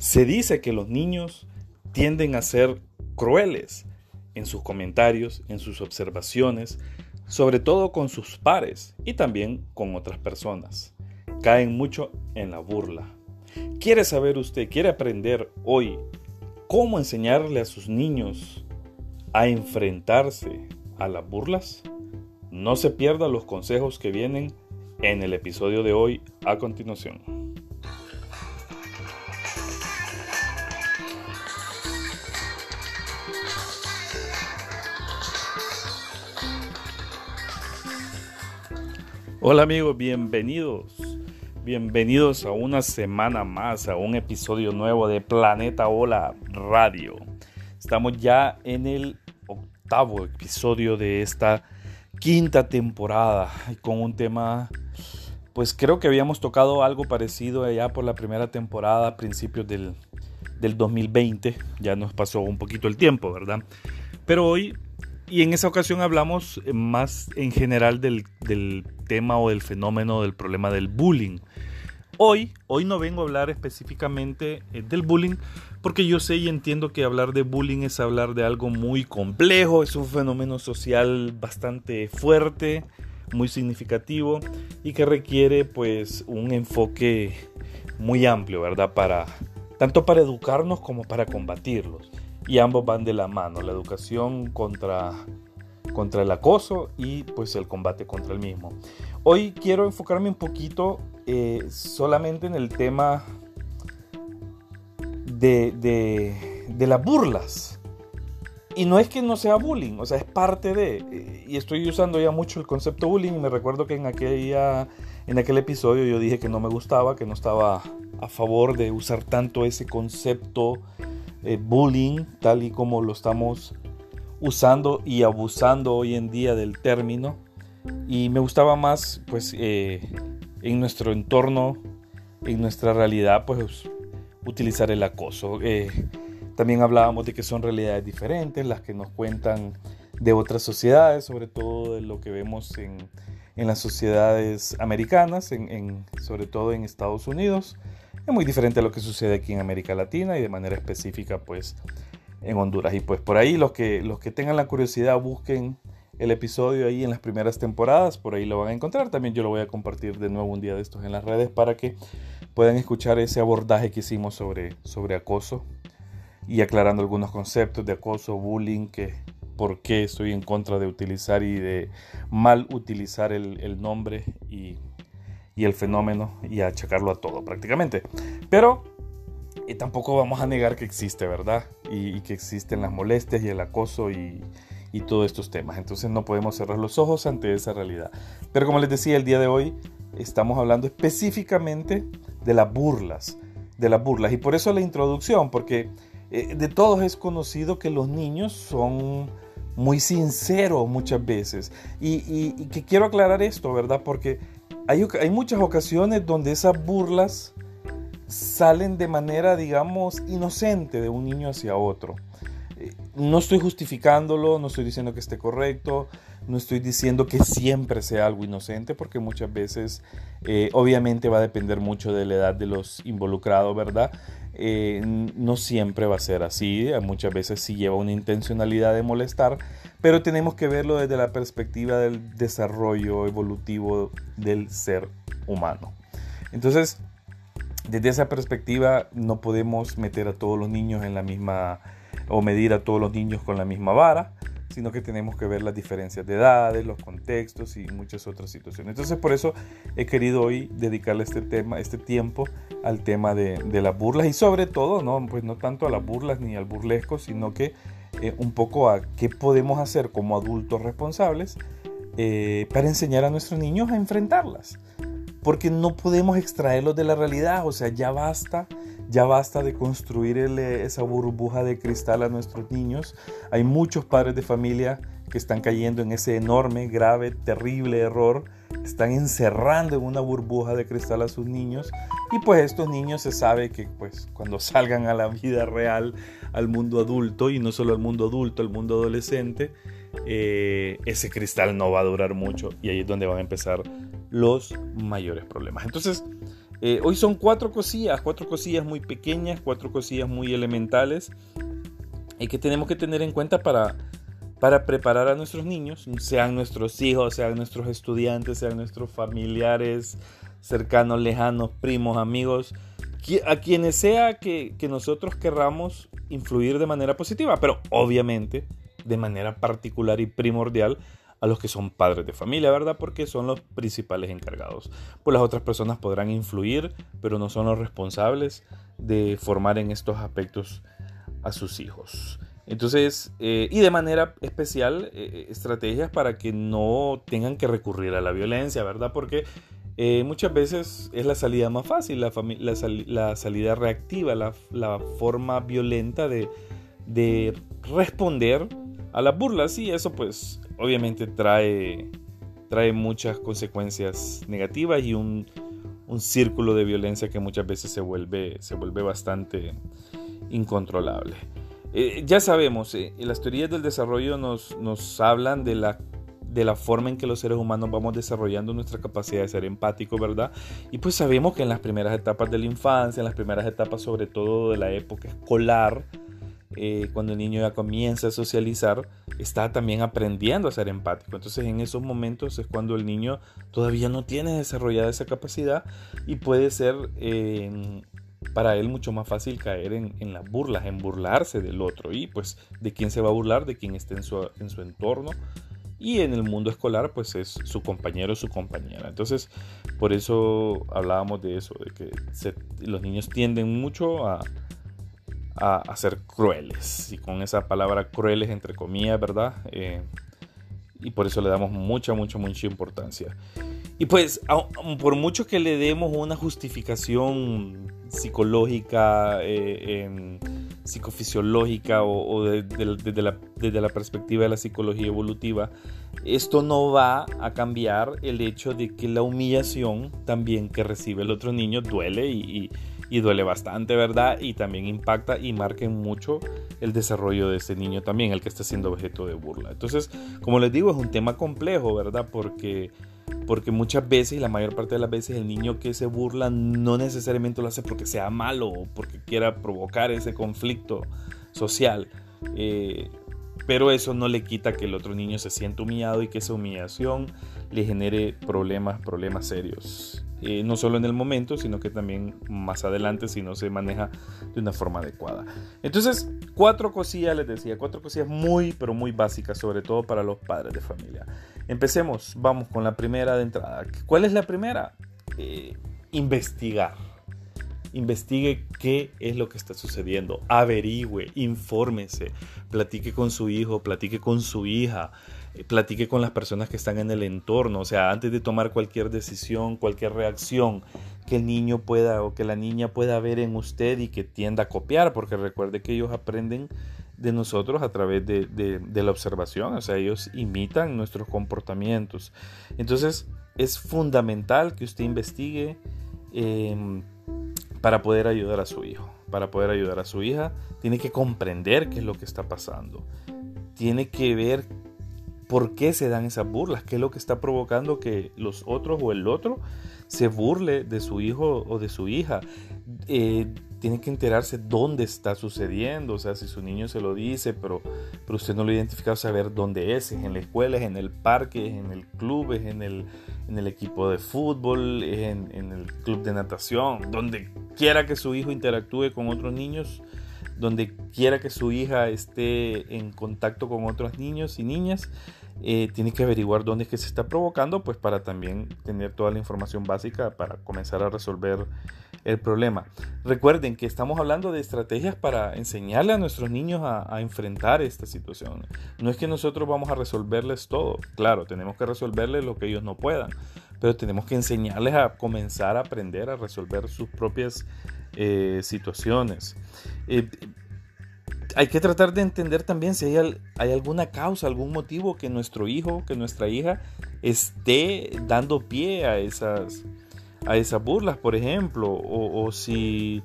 Se dice que los niños tienden a ser crueles en sus comentarios, en sus observaciones, sobre todo con sus pares y también con otras personas. Caen mucho en la burla. ¿Quiere saber usted, quiere aprender hoy cómo enseñarle a sus niños a enfrentarse a las burlas? No se pierda los consejos que vienen en el episodio de hoy a continuación. Hola amigos, bienvenidos. Bienvenidos a una semana más, a un episodio nuevo de Planeta Hola Radio. Estamos ya en el octavo episodio de esta quinta temporada con un tema, pues creo que habíamos tocado algo parecido allá por la primera temporada, principios del, del 2020. Ya nos pasó un poquito el tiempo, ¿verdad? Pero hoy y en esa ocasión hablamos eh, más en general del, tema o del fenómeno del problema del bullying. Hoy, hoy no vengo a hablar específicamente eh, del bullying porque yo sé y entiendo que hablar de bullying es hablar de algo muy complejo, es un fenómeno social bastante fuerte, muy significativo y que requiere pues un enfoque muy amplio, ¿verdad? Para tanto para educarnos como para combatirlos y ambos van de la mano, la educación contra, contra el acoso y pues el combate contra el mismo. Hoy quiero enfocarme un poquito eh, solamente en el tema de, de, las burlas. Y no es que no sea bullying, o sea, es parte de... Y estoy usando ya mucho el concepto bullying y me recuerdo que en, aquella, en aquel episodio yo dije que no me gustaba, que no estaba a favor de usar tanto ese concepto eh, bullying, tal y como lo estamos usando y abusando hoy en día del término. Y me gustaba más, pues, eh, en nuestro entorno, en nuestra realidad, pues, utilizar el acoso. Eh, también hablábamos de que son realidades diferentes, las que nos cuentan de otras sociedades, sobre todo de lo que vemos en, en las sociedades americanas, en, sobre todo en Estados Unidos. Es muy diferente a lo que sucede aquí en América Latina y de manera específica pues en Honduras. Y pues por ahí los que, los que tengan la curiosidad busquen el episodio ahí en las primeras temporadas, por ahí lo van a encontrar. También yo lo voy a compartir de nuevo un día de estos en las redes para que puedan escuchar ese abordaje que hicimos sobre, sobre acoso y aclarando algunos conceptos de acoso, bullying, que por qué estoy en contra de utilizar y de mal utilizar el, el nombre y y el fenómeno y achacarlo a todo prácticamente. Pero y tampoco vamos a negar que existe, ¿verdad? Y, que existen las molestias y el acoso y, y, todos estos temas. Entonces no podemos cerrar los ojos ante esa realidad. Pero como les decía, el día de hoy estamos hablando específicamente de las burlas. De las burlas. Y por eso la introducción, porque eh, de todos es conocido que los niños son muy sinceros muchas veces. Y, y que quiero aclarar esto, ¿verdad? Porque hay, muchas ocasiones donde esas burlas salen de manera, digamos, inocente de un niño hacia otro. Eh, no estoy justificándolo, no estoy diciendo que esté correcto, no estoy diciendo que siempre sea algo inocente, porque muchas veces, eh, obviamente va a depender mucho de la edad de los involucrados, ¿verdad? Eh, no siempre va a ser así, muchas veces sí lleva una intencionalidad de molestar, pero tenemos que verlo desde la perspectiva del desarrollo evolutivo del ser humano. Entonces, desde esa perspectiva no podemos meter a todos los niños en la misma o medir a todos los niños con la misma vara, sino que tenemos que ver las diferencias de edades, los contextos y muchas otras situaciones. Entonces por eso he querido hoy dedicarle este tema, este tiempo al tema de, las burlas y sobre todo, no, pues no tanto a las burlas ni al burlesco, sino que eh, un poco a qué podemos hacer como adultos responsables eh, para enseñar a nuestros niños a enfrentarlas. Porque no podemos extraerlos de la realidad, o sea, ya basta ya basta de construir eh, esa burbuja de cristal a nuestros niños. Hay muchos padres de familia que están cayendo en ese enorme, grave, terrible error. Están encerrando en una burbuja de cristal a sus niños. Y pues estos niños se sabe que pues cuando salgan a la vida real, al mundo adulto, y no solo al mundo adulto, al mundo adolescente, eh, ese cristal no va a durar mucho y ahí es donde van a empezar los mayores problemas. Entonces, Eh, hoy son cuatro cosillas, cuatro cosillas muy pequeñas, cuatro cosillas muy elementales y que tenemos que tener en cuenta para, para preparar a nuestros niños, sean nuestros hijos, sean nuestros estudiantes, sean nuestros familiares cercanos, lejanos, primos, amigos, a quienes sea que, que nosotros querramos influir de manera positiva, pero obviamente de manera particular y primordial a los que son padres de familia, ¿verdad? Porque son los principales encargados. Pues las otras personas podrán influir, pero no son los responsables de formar en estos aspectos a sus hijos. Entonces, eh, y de manera especial, eh, estrategias para que no tengan que recurrir a la violencia, ¿verdad? Porque eh, muchas veces es la salida más fácil, la, salida reactiva, la, forma violenta de responder a las burlas y eso pues obviamente trae, trae muchas consecuencias negativas y un, un, círculo de violencia que muchas veces se vuelve, se vuelve bastante incontrolable. Eh, ya sabemos, eh, las teorías del desarrollo nos, nos hablan de la, de la forma en que los seres humanos vamos desarrollando nuestra capacidad de ser empático, ¿verdad? Y pues sabemos que en las primeras etapas de la infancia, en las primeras etapas sobre todo de la época escolar, eh, cuando el niño ya comienza a socializar, está también aprendiendo a ser empático. Entonces en esos momentos es cuando el niño todavía no tiene desarrollada esa capacidad y puede ser eh, para él mucho más fácil caer en, las burlas, en burlarse del otro. Y pues de quién se va a burlar, de quién esté en su, en su entorno. Y en el mundo escolar, pues es su compañero o su compañera. Entonces, por eso hablábamos de eso, de que los niños tienden mucho a, a, ser crueles. Y con esa palabra crueles entre comillas, ¿verdad? Eh, y por eso le damos mucha, mucha, mucha importancia. Y pues, por mucho que le demos una justificación psicológica, eh, psicofisiológica o, desde, la, desde, la, perspectiva de la psicología evolutiva, esto no va a cambiar el hecho de que la humillación también que recibe el otro niño duele y duele bastante, ¿verdad? Y también impacta y marca mucho el desarrollo de ese niño también, el que está siendo objeto de burla. Entonces, como les digo, es un tema complejo, ¿verdad? Porque, porque muchas veces, y la mayor parte de las veces, el niño que se burla no necesariamente lo hace porque sea malo o porque quiera provocar ese conflicto social. Eh, pero eso no le quita que el otro niño se sienta humillado y que esa humillación le genere problemas, problemas serios. Eh, no solo en el momento, sino que también más adelante si no se maneja de una forma adecuada. Entonces, cuatro cosillas les decía, cuatro cosillas muy, pero muy básicas, sobre todo para los padres de familia. Empecemos, vamos con la primera de entrada. ¿Cuál es la primera? Eh, investigar. Investigue qué es lo que está sucediendo, averigüe, infórmese, platique con su hijo, platique con su hija, eh, platique con las personas que están en el entorno, o sea, antes de tomar cualquier decisión, cualquier reacción que el niño pueda o que la niña pueda ver en usted y que tienda a copiar, porque recuerde que ellos aprenden de nosotros a través de, la observación, o sea, ellos imitan nuestros comportamientos. Entonces, es fundamental que usted investigue em, para poder ayudar a su hijo, para poder ayudar a su hija, tiene que comprender qué es lo que está pasando, tiene que ver por qué se dan esas burlas, qué es lo que está provocando que los otros o el otro se burle de su hijo o de su hija. Eh, tiene que enterarse dónde está sucediendo, o sea, si su niño se lo dice, pero, pero usted no lo ha identificado, saber dónde es, es en la escuela, es en el parque, es en el club, es en el, en el equipo de fútbol, es en, el club de natación, donde quiera que su hijo interactúe con otros niños, donde quiera que su hija esté en contacto con otros niños y niñas, eh, tiene que averiguar dónde es que se está provocando, pues para también tener toda la información básica para comenzar a resolver el problema. Recuerden que estamos hablando de estrategias para enseñarle a nuestros niños a, a, enfrentar esta situación. No es que nosotros vamos a resolverles todo, claro, tenemos que resolverles lo que ellos no puedan, pero tenemos que enseñarles a comenzar a aprender a resolver sus propias eh, situaciones. Eh, hay que tratar de entender también si hay, alguna causa, algún motivo que nuestro hijo, que nuestra hija esté dando pie a esas, a esas burlas, por ejemplo, o, si,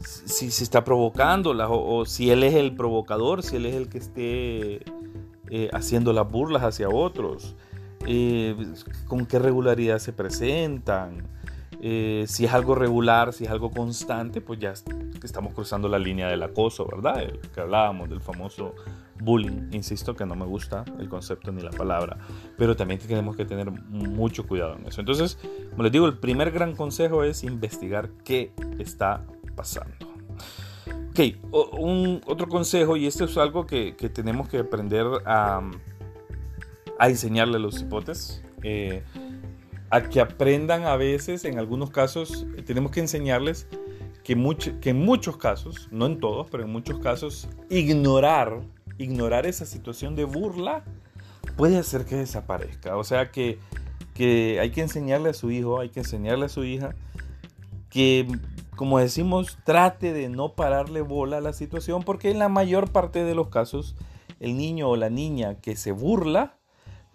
si, está provocándolas, o, si él es el provocador, si él es el que esté eh, haciendo las burlas hacia otros, con qué regularidad se presentan. Eh, si es algo regular, si es algo constante, pues ya estamos cruzando la línea del acoso, ¿verdad? El que hablábamos del famoso bullying. Insisto que no me gusta el concepto ni la palabra, pero también tenemos que tener mucho cuidado en eso. Entonces, como les digo, el primer gran consejo es investigar qué está pasando. Ok, un, otro consejo, y esto es algo que, tenemos que aprender a, a enseñarle a los hipotes. Eh, a que aprendan a veces, en algunos casos, tenemos que enseñarles que, que en muchos casos, no en todos, pero en muchos casos, ignorar, ignorar esa situación de burla puede hacer que desaparezca. O sea que, que hay que enseñarle a su hijo, hay que enseñarle a su hija que, como decimos, trate de no pararle bola a la situación, porque en la mayor parte de los casos, el niño o la niña que se burla,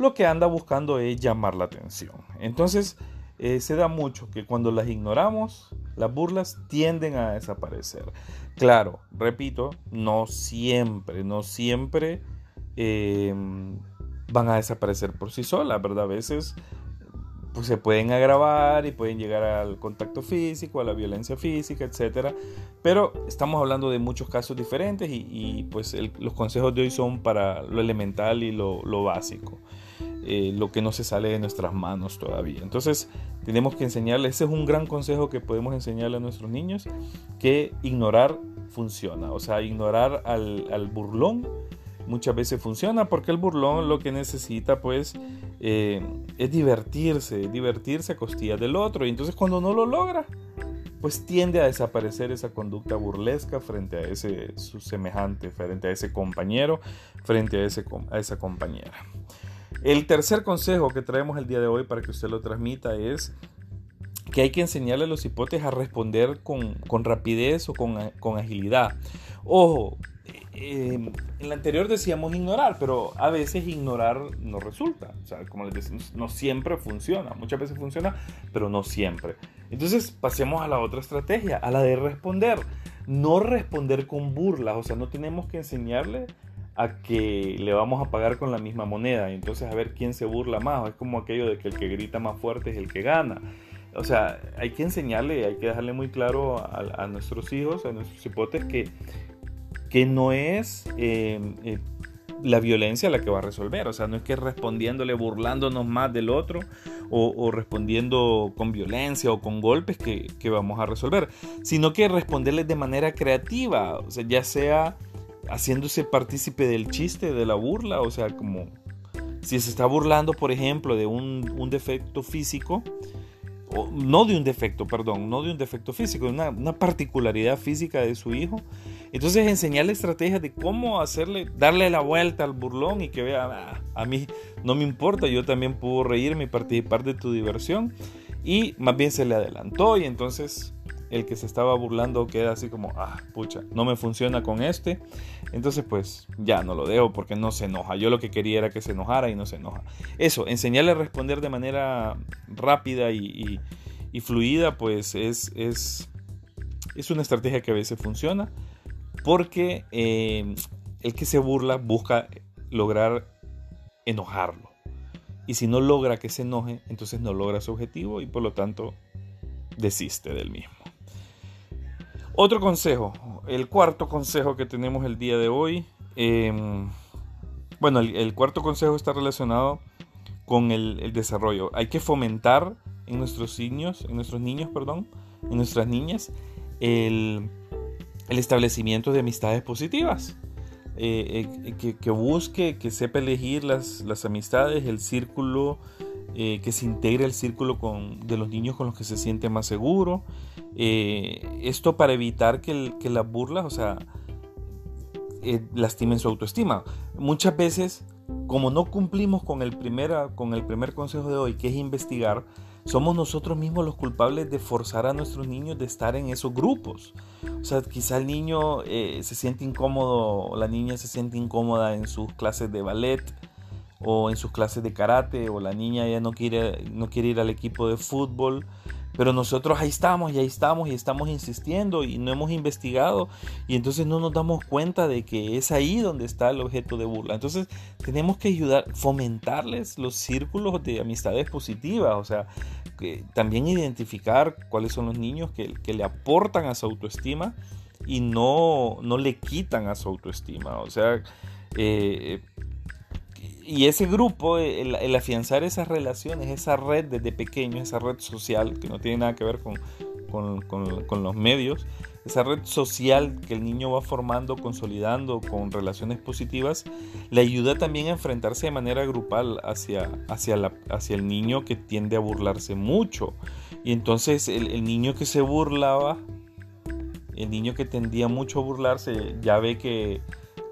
lo que anda buscando es llamar la atención. Entonces, eh, se da mucho que cuando las ignoramos, las burlas tienden a desaparecer. Claro, repito, no siempre, no siempre eh, van a desaparecer por sí solas, ¿verdad? A veces pues, se pueden agravar y pueden llegar al contacto físico, a la violencia física, etc. Pero estamos hablando de muchos casos diferentes y, pues los consejos de hoy son para lo elemental y lo, lo básico. Eh, lo que no se sale de nuestras manos todavía. Entonces tenemos que enseñarles, ese es un gran consejo que podemos enseñarle a nuestros niños, que ignorar funciona, o sea, ignorar al, burlón muchas veces funciona porque el burlón lo que necesita pues eh, es divertirse, divertirse a costillas del otro y entonces cuando no lo logra pues tiende a desaparecer esa conducta burlesca frente a ese su semejante, frente a ese compañero, frente a, ese, a esa compañera. El tercer consejo que traemos el día de hoy para que usted lo transmita es que hay que enseñarle a los hipotes a responder con, rapidez o con, agilidad. Ojo, eh, en el anterior decíamos ignorar, pero a veces ignorar no resulta. O sea, como les decimos, no siempre funciona. Muchas veces funciona, pero no siempre. Entonces pasemos a la otra estrategia, a la de responder. No responder con burlas, o sea, no tenemos que enseñarle a que le vamos a pagar con la misma moneda. Entonces a ver quién se burla más. Es como aquello de que el que grita más fuerte es el que gana. O sea, hay que enseñarle, hay que dejarle muy claro a, nuestros hijos, a nuestros hipotes, que, que no es em, eh, la violencia la que va a resolver. O sea, no es que respondiéndole, burlándonos más del otro o, respondiendo con violencia o con golpes que, vamos a resolver, sino que responderles de manera creativa. O sea, ya sea haciéndose partícipe del chiste, de la burla, o sea, como si se está burlando, por ejemplo, de un, defecto físico, no de un defecto, perdón, no de un defecto físico, de una, particularidad física de su hijo. Entonces enseñarle estrategias de cómo hacerle, darle la vuelta al burlón y que vea, ah, a mí no me importa, yo también puedo reírme y participar de tu diversión. Y más bien se le adelantó y entonces el que se estaba burlando queda así como, ah, pucha, no me funciona con este. Entonces, pues ya no lo dejo porque no se enoja. Yo lo que quería era que se enojara y no se enoja. Eso, enseñarle a responder de manera rápida y, fluida, pues es, es, es, una estrategia que a veces funciona porque eh, el que se burla busca lograr enojarlo. Y si no logra que se enoje, entonces no logra su objetivo y por lo tanto desiste del mismo. Otro consejo, el cuarto consejo que tenemos el día de hoy. Em, bueno, el, cuarto consejo está relacionado con el, desarrollo. Hay que fomentar en nuestros niños, en nuestros niños, perdón, en nuestras niñas, el, establecimiento de amistades positivas. Eh, eh, que, busque, que sepa elegir las, las amistades, el círculo eh, que se integre el círculo con, de los niños con los que se siente más seguro. Eh, esto para evitar que, que, las burlas, o sea, eh, lastimen su autoestima. Muchas veces, como no cumplimos con el, primera, con el primer consejo de hoy, que es investigar, somos nosotros mismos los culpables de forzar a nuestros niños de estar en esos grupos. O sea, quizá el niño se siente incómodo, o la niña se siente incómoda en sus clases de ballet, o en sus clases de karate o la niña ya no quiere, no quiere ir al equipo de fútbol Pero nosotros ahí estamos y ahí estamos y estamos insistiendo y no hemos investigado y entonces no nos damos cuenta de que es ahí donde está el objeto de burla. Entonces tenemos que ayudar, fomentarles los círculos de amistades positivas, o sea, también identificar cuáles son los niños que, que le aportan a su autoestima y no, no le quitan a su autoestima. O sea, eh, y ese grupo, el, afianzar esas relaciones, esa red desde pequeño, esa red social que no tiene nada que ver con, con, los medios, esa red social que el niño va formando, consolidando con relaciones positivas, le ayuda también a enfrentarse de manera grupal hacia, hacia, la, hacia el niño que tiende a burlarse mucho. Y entonces el, el niño que se burlaba, el niño que tendía mucho a burlarse, ya ve que,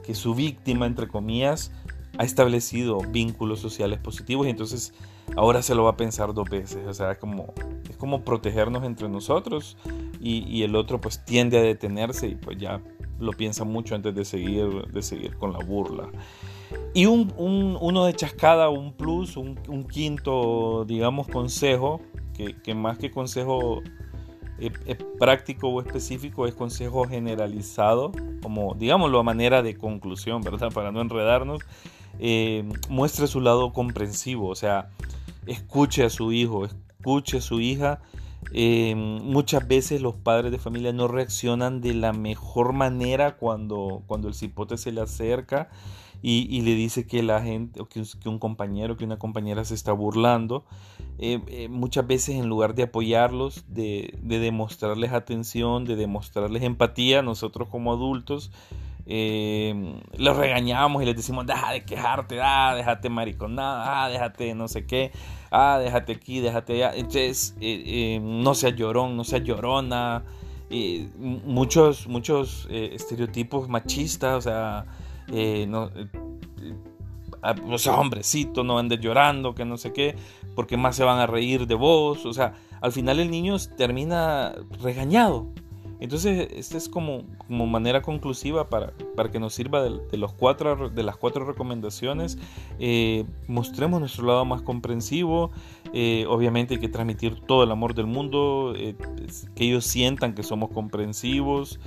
que su víctima, entre comillas, ha establecido vínculos sociales positivos y entonces ahora se lo va a pensar dos veces. O sea, como, es como protegernos entre nosotros y, el otro pues tiende a detenerse y pues ya lo piensa mucho antes de seguir, de seguir con la burla. Y un, uno de chascada, un plus, un, quinto, digamos, consejo, que, que más que consejo eh, eh, práctico o específico, es consejo generalizado, como digámoslo a manera de conclusión, ¿verdad? Para no enredarnos eh, muestre su lado comprensivo, o sea, escuche a su hijo, escuche a su hija. Eh, muchas veces los padres de familia no reaccionan de la mejor manera cuando, cuando el cipote se le acerca y, le dice que la gente, o que, un compañero, que una compañera se está burlando. Eh, muchas veces en lugar de apoyarlos, de, de demostrarles atención, de demostrarles empatía, nosotros como adultos eh, los regañamos y les decimos, deja de quejarte, ah, déjate mariconada, ah, déjate no sé qué, ah, déjate aquí, déjate allá. Entonces, eh, eh, no sea llorón, no sea llorona. muchos, muchos estereotipos machistas, o sea, no, o sea, hombrecito, no andes llorando, que no sé qué, porque más se van a reír de vos. O sea, al final el niño termina regañado. Entonces, esta es como, como manera conclusiva para, para, que nos sirva de, los cuatro, de las cuatro recomendaciones. Eh, mostremos nuestro lado más comprensivo. Eh, obviamente hay que transmitir todo el amor del mundo, eh, que ellos sientan que somos comprensivos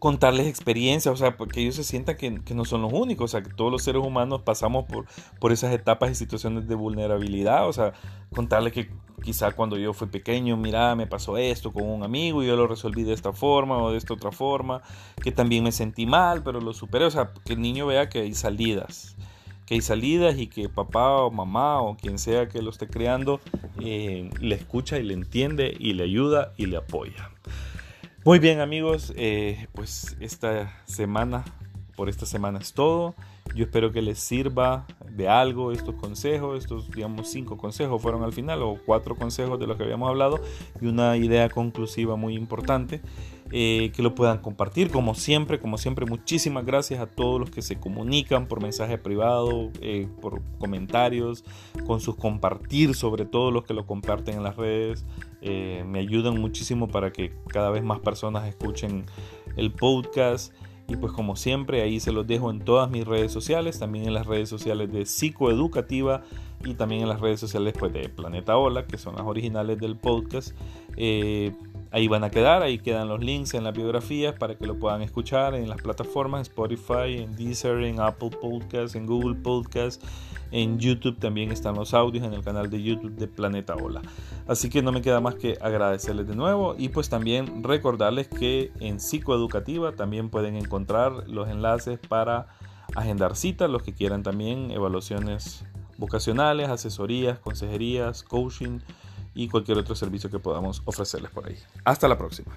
contarles experiencias, o sea, que ellos se sientan que, no son los únicos, o sea, que todos los seres humanos pasamos por, por esas etapas y situaciones de vulnerabilidad, o sea, contarles que quizá cuando yo fui pequeño, mira, me pasó esto con un amigo y yo lo resolví de esta forma o de esta otra forma, que también me sentí mal, pero lo superé, o sea, que el niño vea que hay salidas que hay salidas y que papá o mamá o quien sea que lo esté creando eh, le escucha y le entiende y le ayuda y le apoya. Muy bien amigos, eh, pues esta semana, por esta semana es todo. Yo espero que les sirva de algo estos consejos, estos digamos cinco consejos fueron al final o cuatro consejos de los que habíamos hablado y una idea conclusiva muy importante. Eh, que lo puedan compartir. Como siempre, como siempre, muchísimas gracias a todos los que se comunican por mensaje privado, eh, por comentarios, con sus compartir, sobre todo los que lo comparten en las redes. Eh, me ayudan muchísimo para que cada vez más personas escuchen el podcast. Y pues como siempre, ahí se los dejo en todas mis redes sociales, también en las redes sociales de Psicoeducativa y también en las redes sociales pues, de Planeta Hola, que son las originales del podcast. Ahí van a quedar, ahí quedan los links en las biografías para que lo puedan escuchar en las plataformas Spotify, en Deezer, en Apple Podcasts, en Google Podcasts, en YouTube también están los audios en el canal de YouTube de Planeta Ola. Así que no me queda más que agradecerles de nuevo y pues también recordarles que en Psicoeducativa también pueden encontrar los enlaces para agendar citas, los que quieran también evaluaciones vocacionales, asesorías, consejerías, coaching y cualquier otro servicio que podamos ofrecerles por ahí. Hasta la próxima.